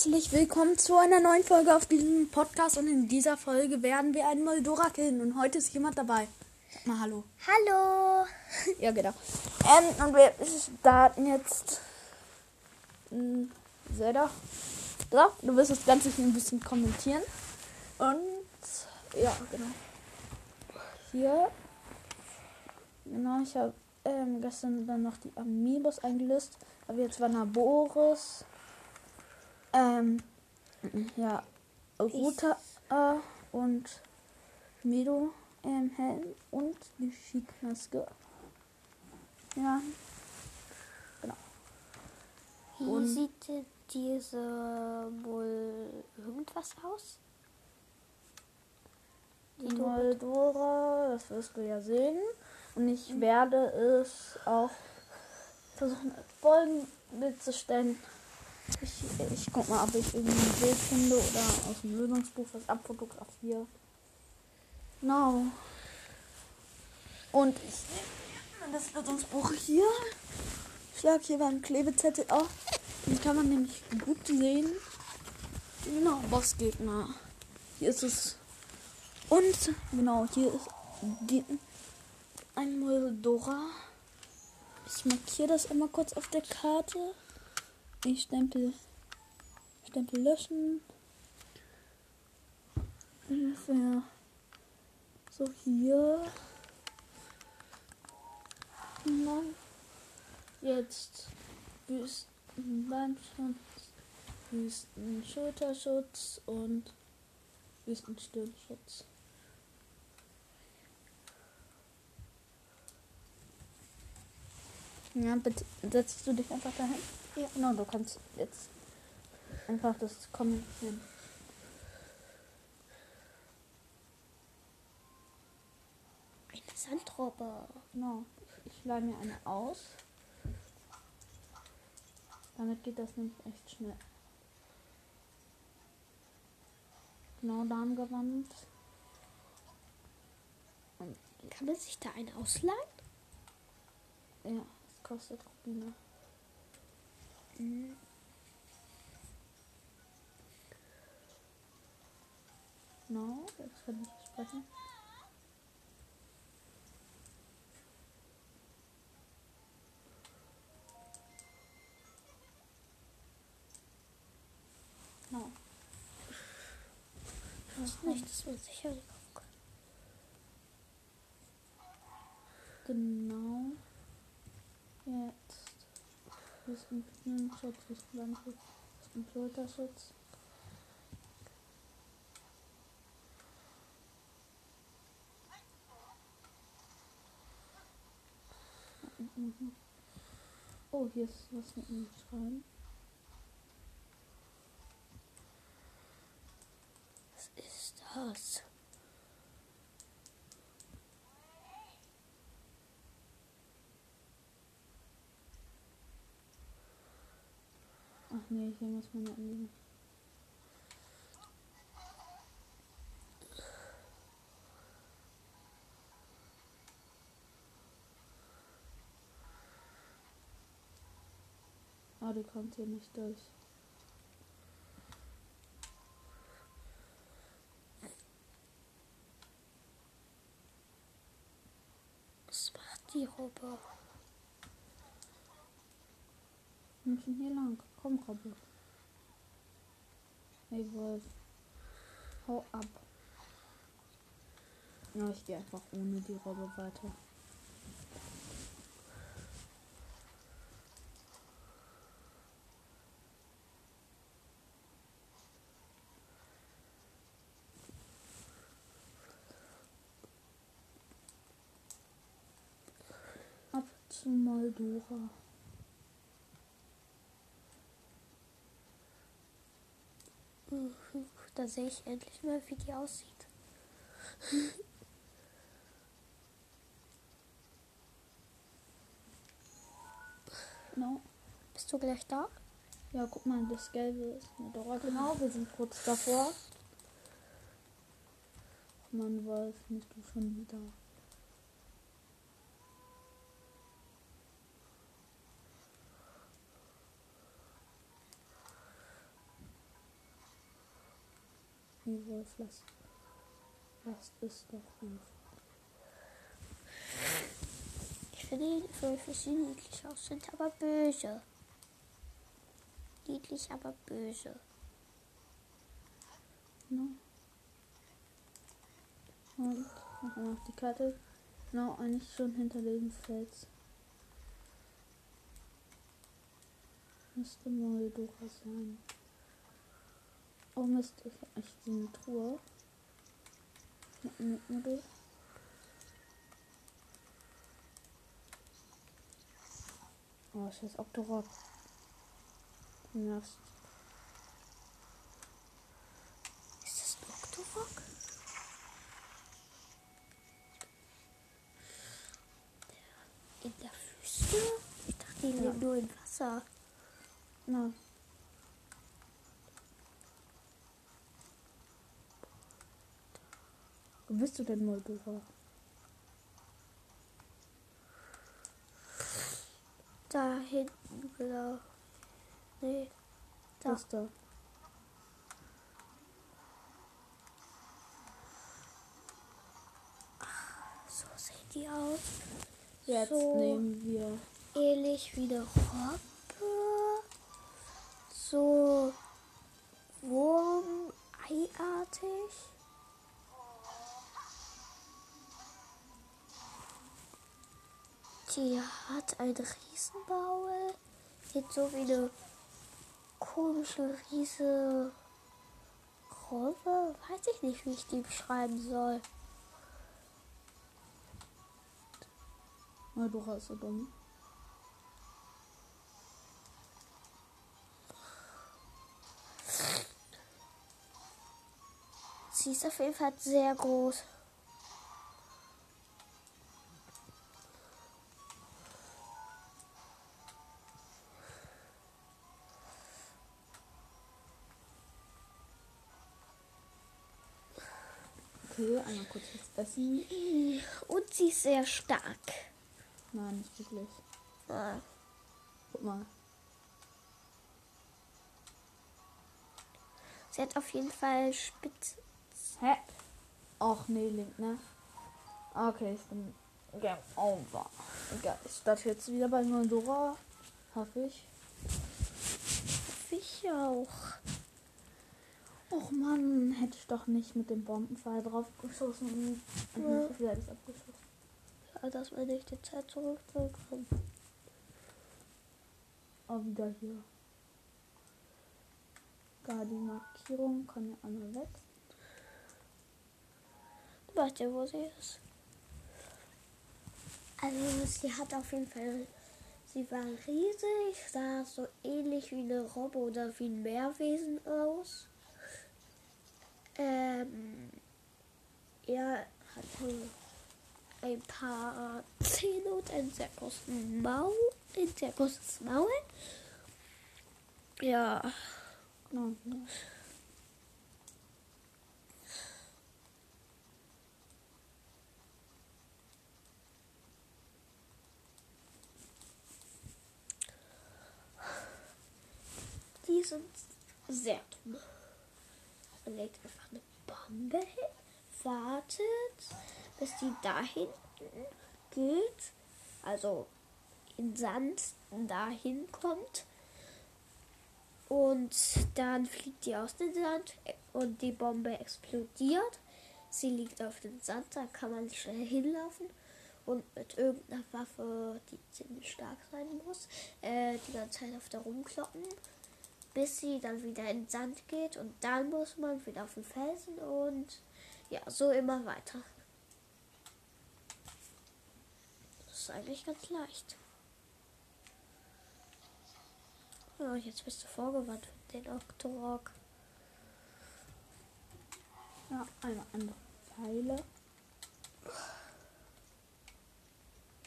herzlich willkommen zu einer neuen Folge auf diesem Podcast. Und in dieser Folge werden wir einen Moldora killen. Und heute ist jemand dabei. Sag mal Hallo. Hallo. Ja, genau. Ähm, und wir starten jetzt. Hm, Zelda. So, du wirst das Ganze hier ein bisschen kommentieren. Und ja, genau. Hier. Genau, ich habe ähm, gestern dann noch die Amiibos eingelöst. Aber jetzt war Naboris. Ähm, ja, Ruta äh, und Medo ähm, Helm und die Schickmaske. Ja. Genau. Wie Und- sieht diese wohl irgendwas aus? Die Moldora, das wirst du ja sehen. Und ich werde es auch versuchen, als Folgenbild zu stellen. Ich, ich guck mal, ob ich irgendwie ein Bild finde oder aus dem Lösungsbuch was abfotografiere. Genau. Und ich nehme das Lösungsbuch hier. Schlag hier beim Klebezettel auf. Den kann man nämlich gut sehen. Genau, Bossgegner. Hier ist es. Und genau, hier ist die, ein Moldora. Ich markiere das immer kurz auf der Karte. Ich stempel, stempel löschen. Ungefähr so hier. Dann jetzt Wüstenbandschutz, Wüstenschulterschutz und Wüstenstirnschutz. Ja, bitte setzt du dich einfach dahin? Ja. Genau, du kannst jetzt einfach das kommentieren. Eine Sandrobbe. Genau. Ich leih mir eine aus. Damit geht das nämlich echt schnell. Genau, Darmgewand. Kann man sich da eine ausleihen? Ja, das kostet Rubine. Genau, jetzt kann ich sprechen. Genau. Ich weiß nicht, dass man sicher kaufen kann. Genau. Jetzt. Wüstenschutz, Wüstenlandschutz, Wüstenschulterschutz. Mhm. Oh, hier ist was mit dem Schreiben. Was ist das? Ach nee, hier muss man ja irgendwie. Ah, die kommt hier nicht durch. Was macht die Robbe? Müssen hier lang. Komm, Robbe. Hey, Wolf. Hau ab. Ja, ich gehe einfach ohne die Robbe weiter. Ab zu Moldora. Mhm, Da sehe ich endlich mal, wie die aussieht. Genau. Bist du gleich da? Ja, guck mal, das Gelbe ist eine Dora. Genau, wir sind kurz davor. Mann, Wolf, nicht du schon wieder. Nee, Wolflast. Last ist doch einfach. Ich finde die Wölfe sehen niedlich aus, sind aber böse. Niedlich, aber böse. Ne? Und wir auf die Karte. Genau, eigentlich schon hinter dem Fels. Müsste Moldora sein. Oh Mist, ich hab so eine Truhe. Mit Mittel. Oh, scheiß Octorok. Du nervst. Ist das ein Octorok? In der Wüste? Ich dachte, die Ja. leben nur im Wasser. Na. Wo bist du denn, Moldova? Da hinten, genau. Nee. Da. Das da. So sehen die aus. Jetzt So. nehmen wir. Ähnlich wie eine Robbe. So Wurm-Eiartig. Die hat einen Riesenmaul. Sieht so wie eine komische riese Robbe. Weiß ich nicht, wie ich die beschreiben soll. Moldova ist so dumm. Sie ist auf jeden Fall sehr groß. Kurz was essen. Und sie ist sehr stark. Nein, nicht wirklich. Ja. Guck mal. Sie hat auf jeden Fall spitz. Hä? Och nee, Link, ne? Okay, ich bin Game over. Egal, ich starte jetzt wieder bei Moldora. Hoffe ich. Ich auch. Och Mann, hätte ich doch nicht mit dem Bombenpfeil drauf geschossen. Und Ja. nicht wieder das abgeschossen. Ja, dass wir nicht die Zeit zurückbekommen. Oh, wieder hier. Gar die Markierung kann ja einmal weg. Du weißt ja, wo sie ist. Also, sie hat auf jeden Fall. Sie war riesig, sah so ähnlich wie eine Robbe oder wie ein Meerwesen aus. Ähm, er hatte ein paar Zähne und einen sehr großen Maul, ein sehr großes Maul. Ja. die sind sehr dumm. Man legt einfach eine Bombe hin, wartet, bis die da hinten geht, also in Sand dahin kommt. Und dann fliegt die aus dem Sand und die Bombe explodiert. Sie liegt auf dem Sand, da kann man schnell hinlaufen und mit irgendeiner Waffe, die ziemlich stark sein muss, äh, die ganze Zeit auf der rumkloppen bis sie dann wieder in den Sand geht und dann muss man wieder auf den Felsen und ja, so immer weiter. Das ist eigentlich ganz leicht. Ja, jetzt bist du vorgewandt für den Octorok. Ja, einmal andere Pfeile.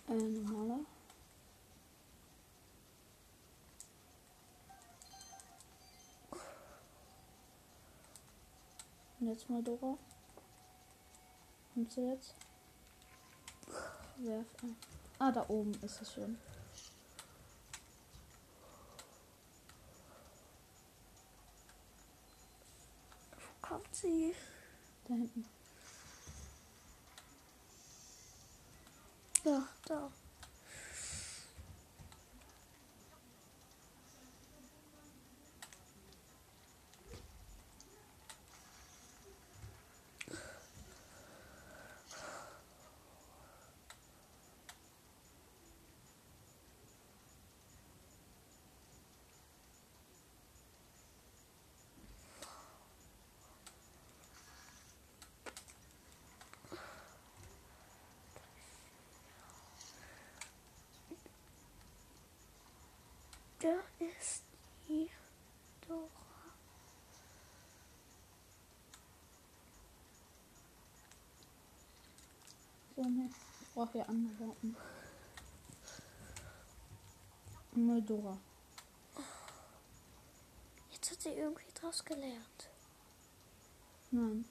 Äh, normaler. Und jetzt mal Dora. Kommt sie jetzt? Werf ein. Ah, da oben ist es schon. Wo kommt sie? Da hinten. Ja, da. Da ist die Dora. So, ne. Ich brauche ja Antworten. Moldora. Jetzt hat sie irgendwie draus gelernt. Nein.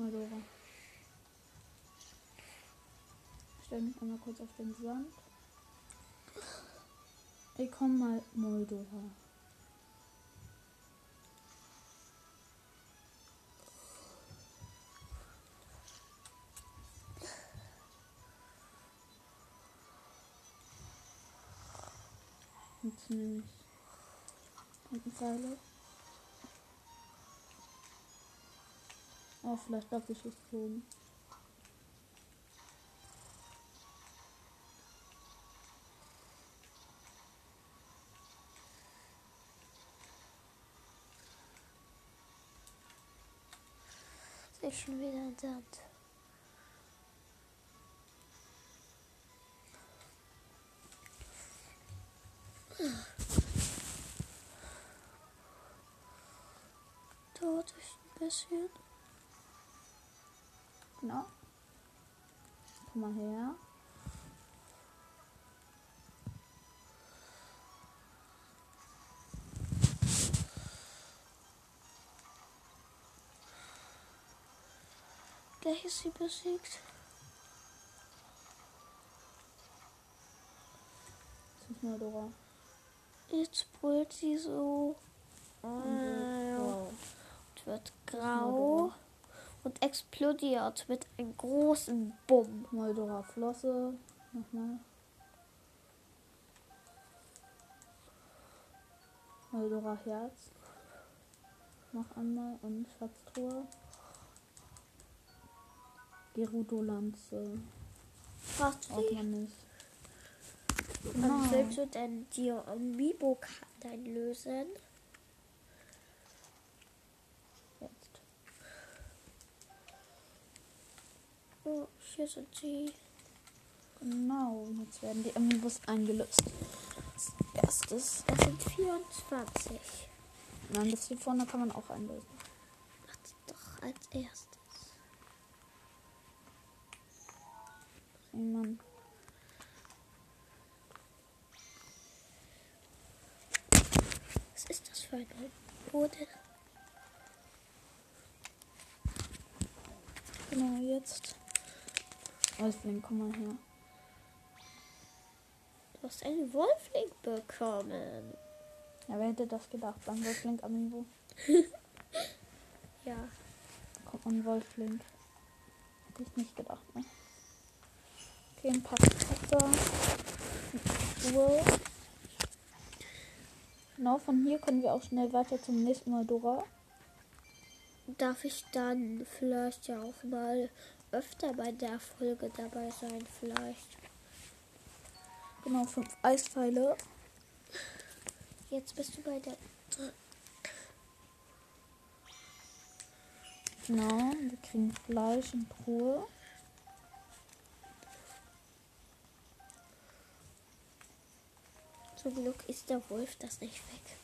Moldora. Ich stelle mich einmal kurz auf den Sand. Ich komm mal Moldora. Jetzt nehme ich Tintenpfeile. Oh, vielleicht Doppelschussbogen. Sie ist schon wieder im Sand. Ist ein bisschen. Genau. Komm mal her. Gleich ist sie besiegt. Das ist Moldora. Jetzt brüllt sie so Und äh, wow. und wird grau und explodiert mit einem großen Bumm. Moldora Flosse. Nochmal. Moldora Herz. Noch einmal. Und Schatztruhe. Gerudo Lanze. Brauchst du man nicht. Nein. willst du denn die Amiibo-Karten einlösen? Jetzt. Oh, hier sind sie. Genau. Jetzt werden die Amiibos eingelöst. Als erstes. Das sind 24. Nein, das hier vorne kann man auch einlösen. Macht doch als erstes. Jemand. Was ist das für ein Boden? Genau, jetzt. Wolfling, komm mal her. Du hast einen Wolfling bekommen. Ja, wer hätte das gedacht? Beim Wolfling Amiibo Ja. kommt ein Wolfling. Hätte ich nicht gedacht, ne? Okay, ein paar Pizza. Uhr. Genau, von hier können wir auch schnell weiter zum nächsten Moldora. darf ich dann vielleicht ja auch mal öfter bei der Folge dabei sein, vielleicht. Genau, fünf Eispfeile. Jetzt bist du bei der. Genau, wir kriegen Fleisch und Truhe. Zum Glück ist der Wolf das nicht weg.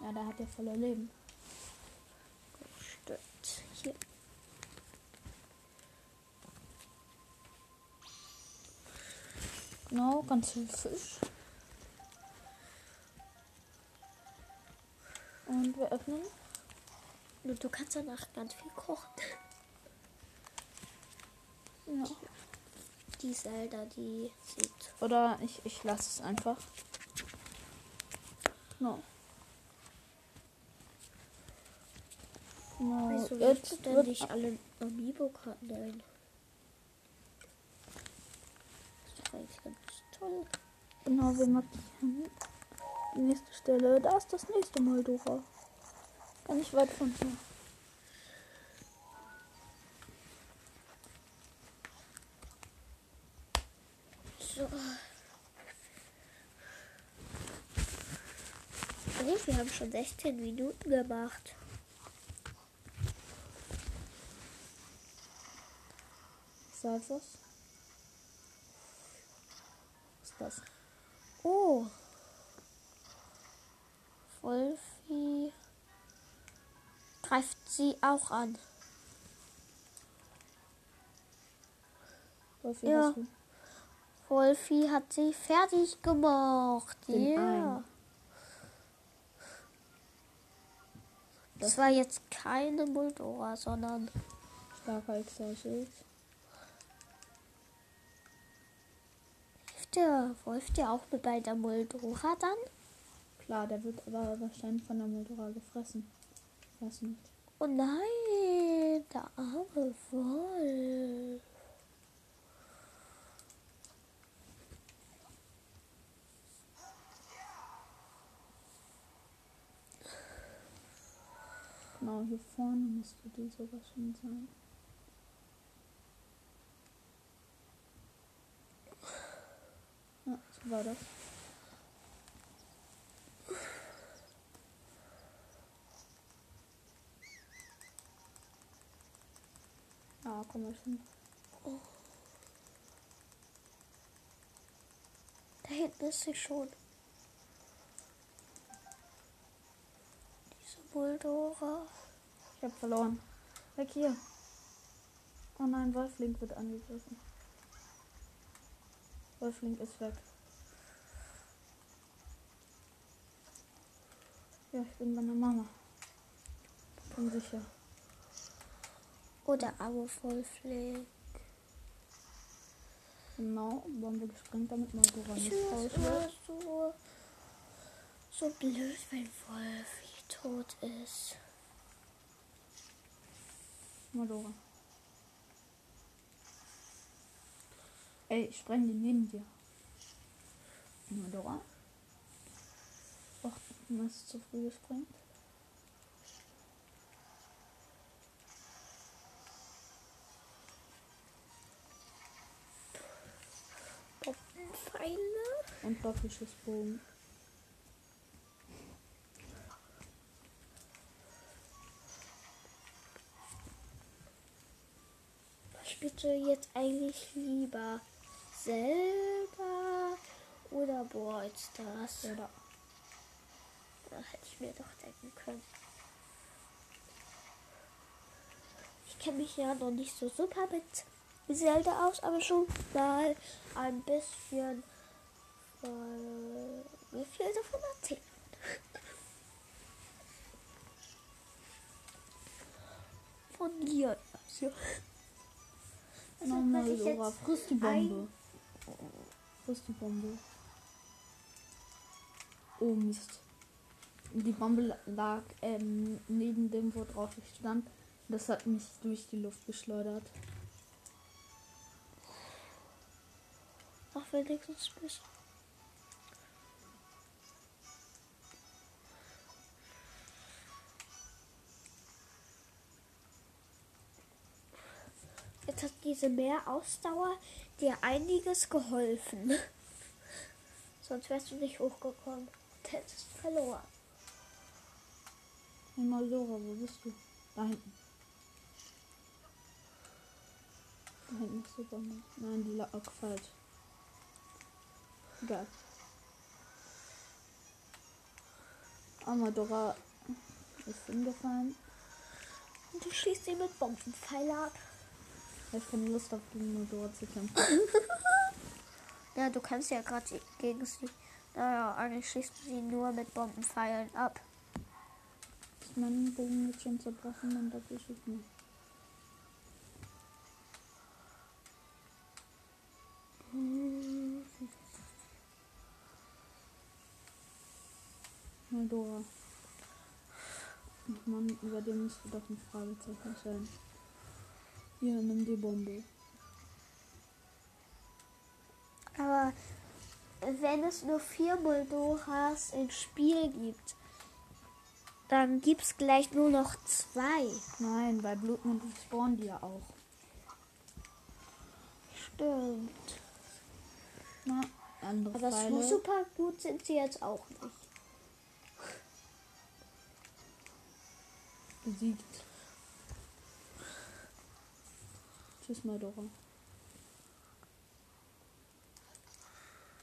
Ja, der hat ja voller Leben. Stimmt. Hier. Genau, ganz viel Fisch. Und wir öffnen. Und du kannst danach ganz viel kochen. Ja. Die Zelda, die sieht. Oder ich, ich lasse es einfach. Genau. Genau. Wieso Jetzt wird nicht alle Amiibo-Karten ein? Das ist eigentlich ganz toll. Genau, wir markieren die nächste Stelle. Da ist das nächste Mal, Dora. Gar nicht weit von hier. So. Oh, wir haben schon 16 Minuten gemacht. Sag was. Ist das? Oh. Wolfi greift sie auch an. Wolfi, Ja. Wolfi hat sie fertig gemacht. Ja. einen. Das war jetzt keine Buldora, sondern Starker der Wolf dir auch mit bei der Muldora dann? Klar, der wird aber wahrscheinlich von der Moldora gefressen. Ich weiß nicht. Oh nein, der arme Wolf. Genau, hier vorne müsste die sogar schon sein. Ja, so war das. Ja, komm mal schon. Da hinten ist sie schon. Diese Buldora. Ich hab verloren. Weg hier. Oh nein, Wolflink wird angegriffen. Wolflink ist weg. Ja, ich bin bei meiner Mama. Bin sicher. Oh, der arme Wolfling. Genau, Bombe gesprengt, damit Moldova Ich nicht raus wird. so, so blöd, wenn Wolfi tot ist. Moldova. Ey, ich spreng den neben dir. Moldova. Och, du hast zu früh gesprengt. Bombenpfeile. Und Doppelschussbogen. Was spielst du jetzt eigentlich lieber? Zelda oder Brawl Stars? Oder Da hätte ich mir doch denken können. Ich kenne mich ja noch nicht so super mit Zelda aus, aber schon mal ein bisschen. Äh, wie viel davon erzählen? Von dir. Also, also No, wenn ich Moldova, jetzt friss die Bombe. Friss die Bombe. Oh Mist. Die Bombe lag ähm, neben dem, wo drauf ich stand. Das hat mich durch die Luft geschleudert. Ach, wenigstens ein bisschen. Vielleicht hat diese Meerausdauer dir einiges geholfen. Sonst wärst du nicht hochgekommen und hättest verloren. Hey Maldora, wo bist du? Da hinten. Da hinten ist Bombe. Nein, die lag falsch. Egal. Amadora ist hingefallen. Und du schießt ihn mit Bombenpfeil ab. Ich habe keine Lust auf die Amadora zu kämpfen. Ja, du kannst ja gerade gegen sie. Naja, eigentlich schießt du sie nur mit Bombenpfeilen ab. Mein Bogen jetzt schon zerbrochen? Dann darf ich es nicht. Maldora. Ach Mann, über dem müsste doch ein Fragezeichen sein. Hier, nimm die Bombe. Aber wenn es nur vier Moldoras im Spiel gibt, dann gibt es gleich nur noch zwei. Nein, bei Blutmond spawnen die ja auch. Stimmt. Na, andere Aber so Pfeile. super gut sind sie jetzt auch nicht. besiegt. Tschüss, Maldora.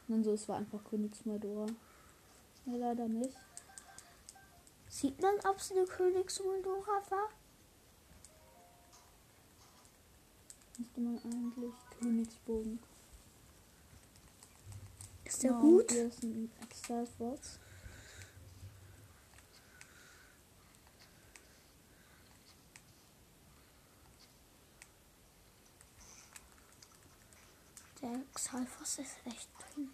Und so, es war einfach Königs Maldora. Ja, leider nicht. Sieht man, ob es eine Königsmoldora war? Müsste man eigentlich Königsbogen. Ist der Genau, gut? Hier ist ein Fox. Der Xalfos ist echt dünn.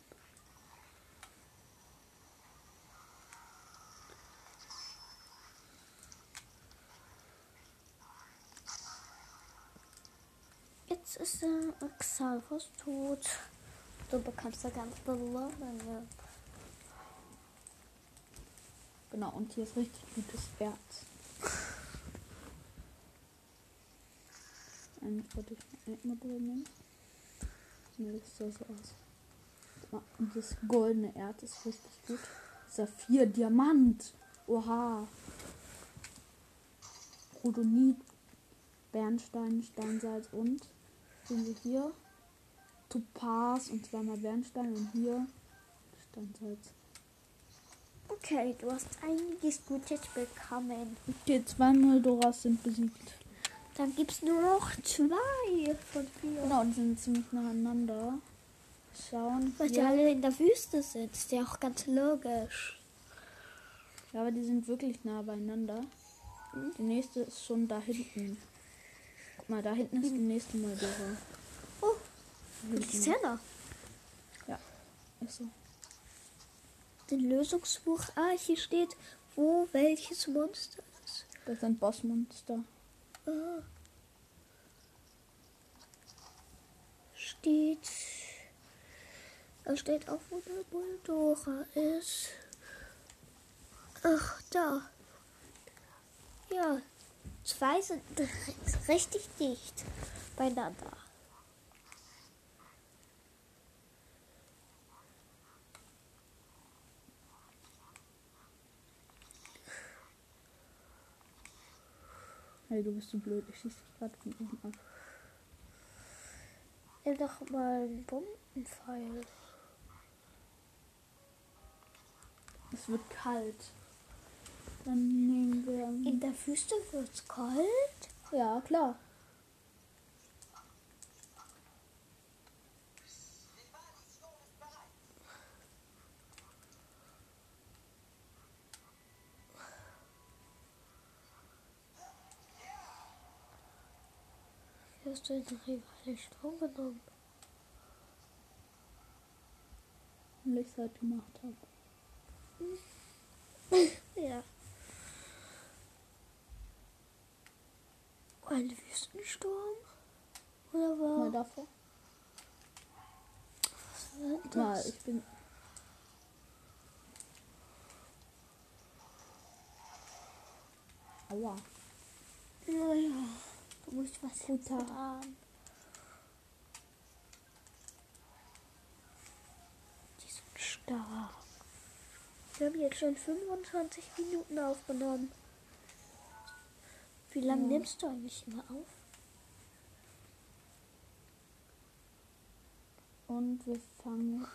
Jetzt ist der Xalfos tot. Du bekommst eine ganz Belohnung. Genau, und hier ist richtig gutes Erz. Eigentlich wollte ich ein Modul nehmen. Nee, das sah so aus. Und das goldene Erz ist richtig gut. Saphir, Diamant. Oha. Rhodonit, Bernstein, Steinsalz und sehen wir hier Topaz und zweimal Bernstein und hier Steinsalz. Okay, du hast einiges Gutes bekommen. Okay, zwei Moldoras sind besiegt. Dann gibt es nur noch zwei von vier. Genau, die sind ziemlich nacheinander. Schauen. Weil die alle in der Wüste sind. Ist ja auch ganz logisch. Ja, aber die sind wirklich nah beieinander. Die nächste ist schon da hinten. Guck mal, da hinten ist die nächste Moldora. Oh, die hinten. Henna. Ist so. Den Lösungsbuch. Ah, hier steht, wo welches Monster ist. Das sind Bossmonster. Ah. Steht. Da steht auch, wo der Moldora ist. Ach, da. Ja. Zwei sind richtig dicht beieinander. Hey, du bist so blöd. Ich schieß dich gerade von oben ab. Nimm doch mal einen Bombenpfeil. Es wird kalt. Dann nehmen wir. In der Wüste wird's kalt. Ja, klar. Hast du den Rivalen Strom genommen? Weil ich es halt gemacht habe. Ja. Ein Wüstensturm? Oder war? Mal davor. Was war das? Mal, ich bin. Aua. Naja, du musst was hinter haben. Die sind stark. Wir haben jetzt schon 25 Minuten aufgenommen. Wie lange Ja. nimmst du eigentlich immer auf? Und wir fangen.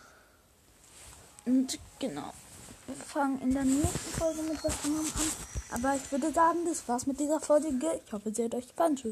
Und genau. Wir fangen in der nächsten Folge mit was anderem an. Aber ich würde sagen, das war's mit dieser Folge. Ich hoffe, sie hat euch gefallen. Tschüss.